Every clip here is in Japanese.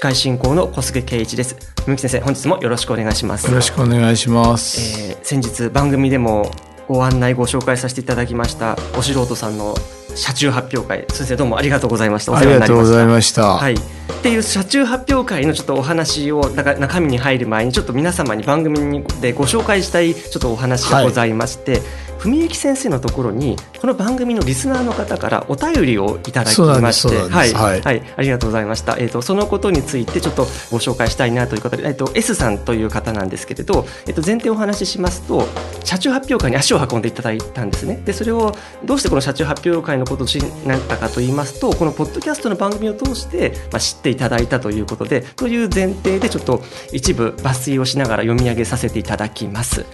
司会進行の小菅圭一です。文幸先生本日もよろしくお願いします。よろしくお願いします、えー先日番組でもご案内ご紹介させていただきましたお素人さんの車中発表会先生どうもありがとうございました。おありがとうございました、はい、っていう車中発表会のちょっとお話をなんか中身に入る前にちょっと皆様に番組にでご紹介したいちょっとお話がございまして、文幸先生のところにこの番組のリスナーの方からお便りをいただきましてはい。はい。はい。ありがとうございました、えー、とそのことについてちょっとご紹介したいなということで、えー、と S さんという方なんですけれど、えー、と前提をお話ししますと車中発表会に足を運んでいただいたんですね。でそれをどうしてこの車中発表会のことを知りなったかと言いますとこのポッドキャストの番組を通して、まあ、知っていただいたということでという前提でちょっと一部抜粋をしながら読み上げさせていただきます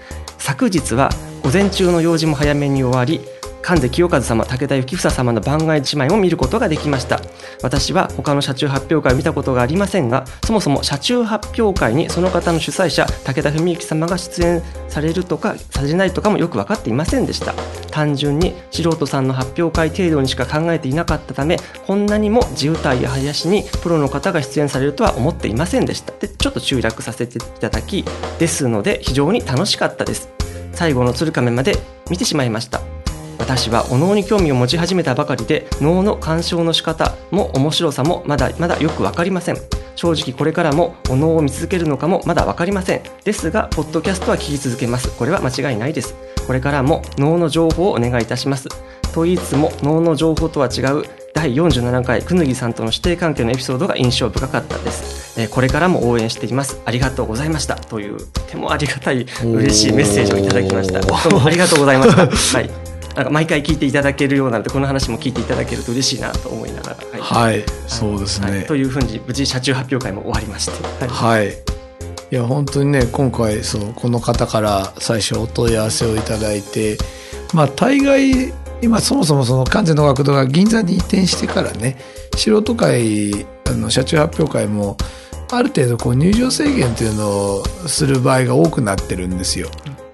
昨日は午前中の用事も早めに終わり神瀬清和様武田幸房様の番外姉妹も見ることができました。私は他の車中発表会を見たことがありませんがそもそも車中発表会にその方の主催者武田文幸様が出演されるとかされないとかもよく分かっていませんでした。単純に素人さんの発表会程度にしか考えていなかったためこんなにも地歌や林にプロの方が出演されるとは思っていませんでした。でちょっと集約させていただきですので非常に楽しかったです。最後の鶴亀まで見てしまいました。私はお能に興味を持ち始めたばかりで能の鑑賞の仕方も面白さもまだまだよく分かりません。正直これからもお能を見続けるのかもまだ分かりません。ですがポッドキャストは聞き続けます。これは間違いないです。これからも能の情報をお願いいたします。と言いつつも能の情報とは違う第47回くぬぎさんとの師弟関係のエピソードが印象深かったです、えーこれからも応援しています。ありがとうございました。というとてもありがたい嬉しいメッセージをいただきました。どうもありがとうございました。はい。なんか毎回聞いていただけるようなのでこの話も聞いていただけると嬉しいなと思いながらはい、はい。そうですね、はい。というふうに無事車中発表会も終わりまして、はい。はい。いや、本当にね、今回、そう、この方から最初お問い合わせをいただいて、まあ、大概、今そもそもその関西の学堂が銀座に移転してからね、素人会、あの、車中発表会も、ある程度こう入場制限っていうのをする場合が多くなってるんですよ。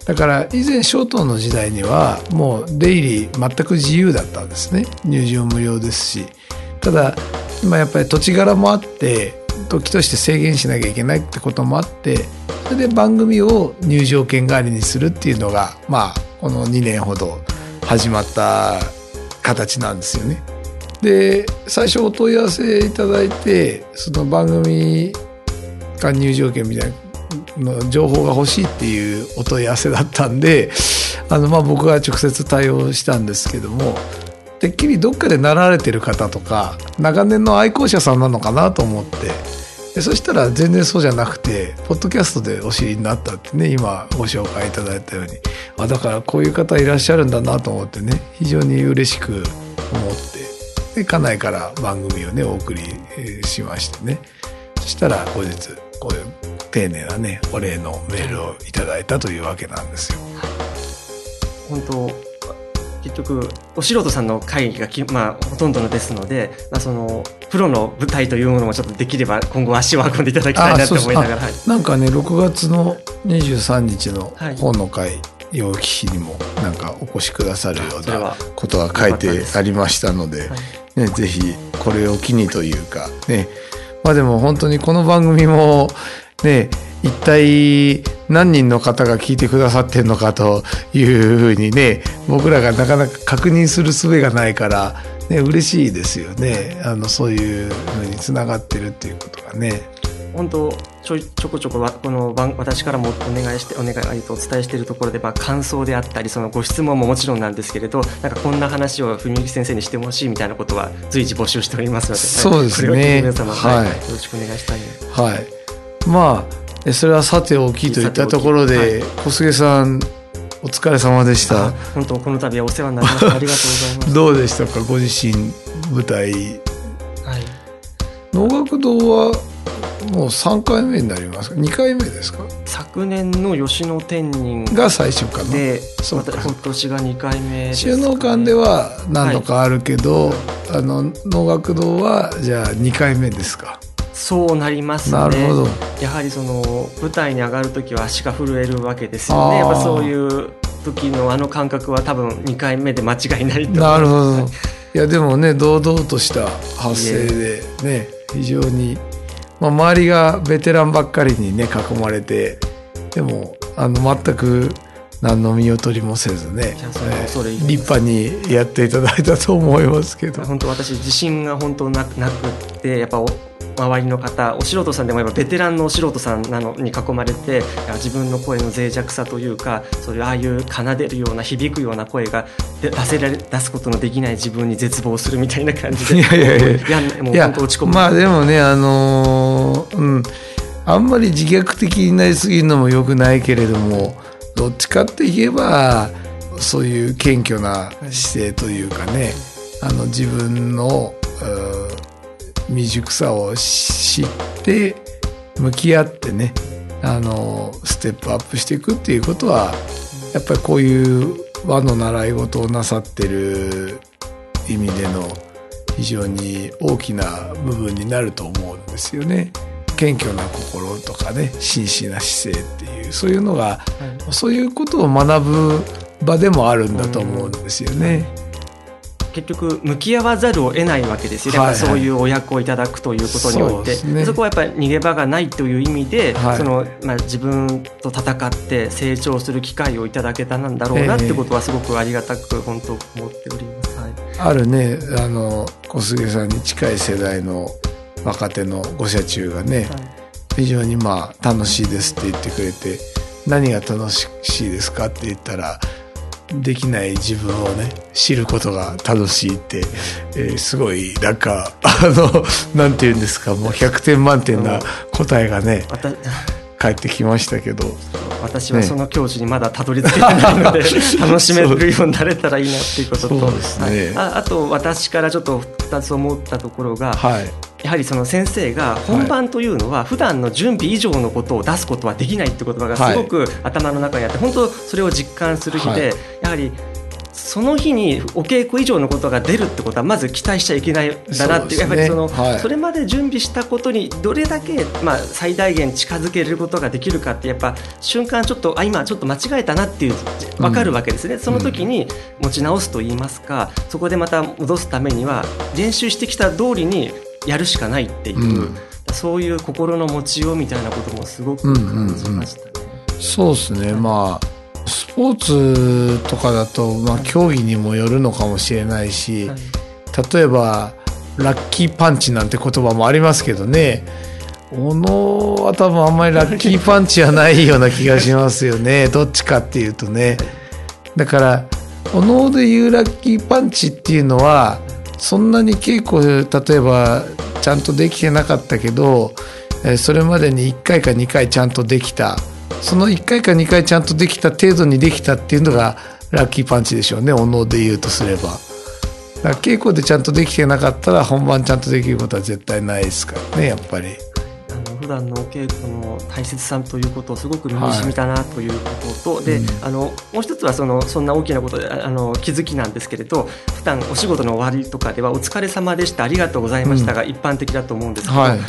だから以前小東の時代にはもう出入り全く自由だったんですね。入場無料ですし。ただ今やっぱり土地柄もあって時として制限しなきゃいけないってこともあってそれで番組を入場券代わりにするっていうのがまあこの2年ほど始まった形なんですよね。で最初お問い合わせいただいてその番組が入場券みたいなの情報が欲しいっていうお問い合わせだったんであのまあ僕が直接対応したんですけどもてっきりどっかで習われてる方とか長年の愛好者さんなのかなと思ってでそしたら全然そうじゃなくてポッドキャストでお知りになったってね今ご紹介いただいたように。あだからこういう方いらっしゃるんだなと思ってね非常に嬉しく思ってで家内から番組をねお送りしましてね。そしたら後日こういう丁寧なねお礼のメールをいただいたというわけなんですよ。本当結局お素人さんの会議がき、まあ、ほとんどのですので、まあ、そのプロの舞台というものもちょっとできれば今後足を運んでいただきたいなと思いながら、はい、なんかね6月の23日のはい本の会、陽気日にもなんかお越しくださるようなことが書いてありましたので、はい。ね、ぜひこれを機にというかね。まあでも本当にこの番組もね一体何人の方が聞いてくださってんのかというふうにね僕らがなかなか確認する術がないから、ね、嬉しいですよねあのそういうのにつながってるっていうことがね。本当ちょいちょこちょこわこの番私からもお願いしてお願いとお伝えしているところで、まあ、感想であったりそのご質問ももちろんなんですけれどなんかこんな話を文幸先生にしてほしいみたいなことは随時募集しておりますのでそうですねこれを聞いて皆様、はいはいよろしくお願いしたい。はい。まあえそれはさておきといったところで、小菅さんお疲れ様でした。あ。本当この度はお世話になりましたありがとうございます。どうでしたか？ご自身舞台。はい。能楽堂はもう3回目になりますか？2回目ですか？昨年の吉野天人が最初かなでそうか。また今年が2回目ですか収ね納館では何度かあるけど、あの能楽堂はじゃあ2回目ですか？そうなりますね。なるほど。やはりその舞台に上がる時は足が震えるわけですよね。やっぱそういう時のあの感覚は多分2回目で間違いないとなるほど。は いいやでもね堂々とした発声でね非常に、まあ、周りがベテランばっかりにね囲まれてでもあの全く何の見劣りもせずね立派にやっていただいたと思いますけど。本当私自信が本当なくなくってやっぱお周りの方お素人さんでもやっぱベテランのお素人さんなのに囲まれて自分の声の脆弱さというかそういうああいう奏でるような響くような声がで出せられ出すことのできない自分に絶望するみたいな感じでいやいやいや。もう本当落ち込む。まあでもねあのーうん。あんまり自虐的になりすぎるのも良くないけれどもどっちかって言えばそういう謙虚な姿勢というかねあの自分のうん未熟さを知って向き合ってねあのステップアップしていくっていうことはやっぱりこういう和の習い事をなさってる意味での非常に大きな部分になると思うんですよね。謙虚な心とかね真摯な姿勢っていうそういうのがそういうことを学ぶ場でもあるんだと思うんですよね。結局向き合わざるを得ないわけですよ。ね、はい。やっぱそういうお役をいただくということにおいて。そね。そこはやっぱり逃げ場がないという意味で、はい。そのまあ、自分と戦って成長する機会をいただけたなんだろうなってことはすごくありがたく本当思っております。はい。あるねあの小菅さんに近い世代の若手のご社中がね、非常にまあ楽しいですって言ってくれて何が楽しいですかって言ったらできない自分をね知ることが楽しいって、えーすごいなんかあの なんて言うんですかもう100点満点な答えがね返ってきましたけど。私はその境地にまだたどり着けてないので、楽しめるようになれたらいいなっていうことと。ね。はい。ああと私からちょっと2つ思ったところが、はい。やはりその先生が本番というのは普段の準備以上のことを出すことはできないって言葉がすごく頭の中にあって本当それを実感する日はいはりその日にお稽古以上のことが出るってことはまず期待しちゃいけないんだなっていうやっぱりそのはい。それまで準備したことにどれだけまあ最大限近づけることができるかってやっぱ瞬間ちょっとあ今ちょっと間違えたなっていう分かるわけですね、その時に持ち直すと言いますかそこでまた戻すためには練習してきた通りにやるしかないっていう、うん。そういう心の持ちようみたいなこともすごく感じましたね。そうですね。まあスポーツとかだと、まあ、競技にもよるのかもしれないし、はい。例えばラッキーパンチなんて言葉もありますけどね。小野は多分あんまりラッキーパンチはないような気がしますよね。どっちかっていうとね。だからお能でいうラッキーパンチっていうのはそんなに稽古例えばちゃんとできてなかったけどえーそれまでに1回か2回ちゃんとできたその1回か2回ちゃんとできた程度にできたっていうのがラッキーパンチでしょうねお能で言うとすれば。だから稽古でちゃんとできてなかったら本番ちゃんとできることは絶対ないですからねやっぱり。あの普段のお稽古の大切さということをすごく身に染みたなということと、で、うんあのもう一つはそのそんな大きなことでああの気づきなんですけれど普段お仕事の終わりとかでは「お疲れ様でしたありがとうございました」が一般的だと思うんですけど、はい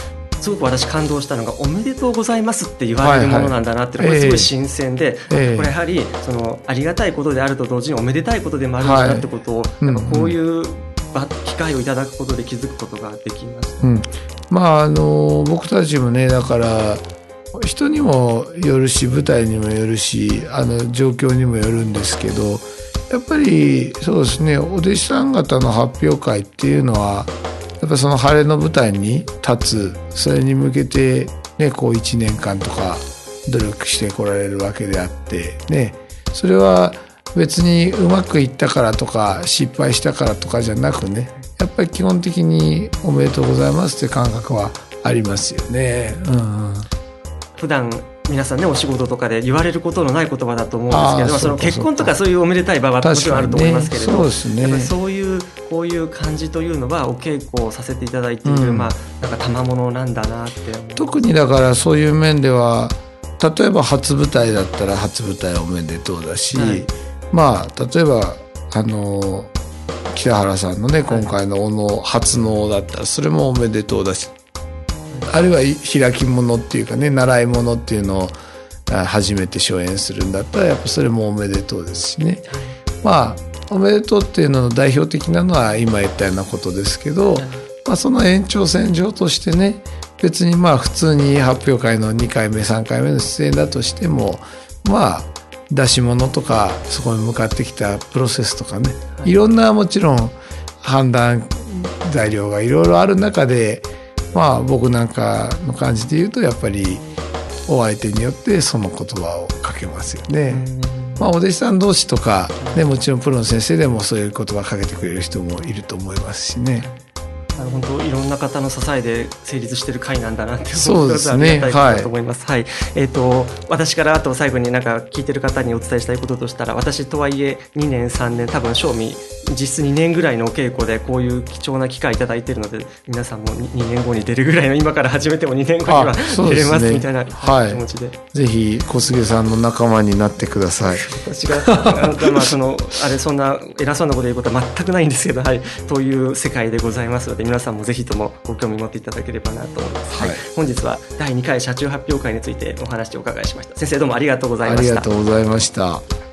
すごく私感動したのが「おめでとうございます」って言われるものなんだなっていうのがすごい新鮮で、ええ。これやはりそのありがたいことであると同時におめでたいことでもあるんだなってことを、はい。やっぱこういう場機会をいただくことで気づくことができました。うん、まああの僕たちもねだから人にもよるし舞台にもよるしあの状況にもよるんですけどやっぱりそうですねお弟子さん方の発表会っていうのはやっぱその晴れの舞台に立つ。それに向けてね、こう1年間とか努力してこられるわけであってねそれは別にうまくいったからとか失敗したからとかじゃなくねやっぱり基本的におめでとうございますって感覚はありますよね。うん、普段皆さんねお仕事とかで言われることのない言葉だと思うんですけどその結婚とかそういうおめでたい場はもちろんあると思いますけれども、ね、そうですね、そういうこういう感じというのはお稽古をさせていただいている、うん、まあなんか賜物なんだなって。特にだからそういう面では例えば初舞台だったら初舞台おめでとうだし、はい、まあ例えばあの北原さんのね今回の小野初能だったらそれもおめでとうだし。あるいは開き物っていうかね習い物っていうのを初めて初演するんだったらやっぱそれもおめでとうですしね。まあおめでとうっていうのの代表的なのは今言ったようなことですけど、まあ、その延長線上としてね別にまあ普通に発表会の2回目3回目の出演だとしてもまあ出し物とかそこに向かってきたプロセスとかねい。ろんなもちろん判断材料がいろいろある中でまあ僕なんかの感じで言うとやっぱりお相手によってその言葉をかけますよね。まあ、お弟子さん同士とか、ね、もちろんプロの先生でもそういう言葉かけてくれる人もいると思いますしね。あの本当いろんな方の支えで成立している会なんだなって思うことはありがたいと思います。はい、はい、えっ、ー、と私からあと最後になんか聞いてる方にお伝えしたいこととしたら、私とはいえ2年3年多分賞味実質2年ぐらいのお稽古でこういう貴重な機会いただいているので皆さんも2年後に出るぐらいの今から始めても2年後には出れますみたいな、はい、気持ちで、ぜひ小菅さんの仲間になってください。私がまあそのあれそんな偉そうなこと言うことは全くないんですけど、はい、という世界でございますので皆さんもぜひともご興味持っていただければなと思います、はい、はい、本日は第2回車中発表会についてお話をお伺いしました。先生どうもありがとうございました。ありがとうございました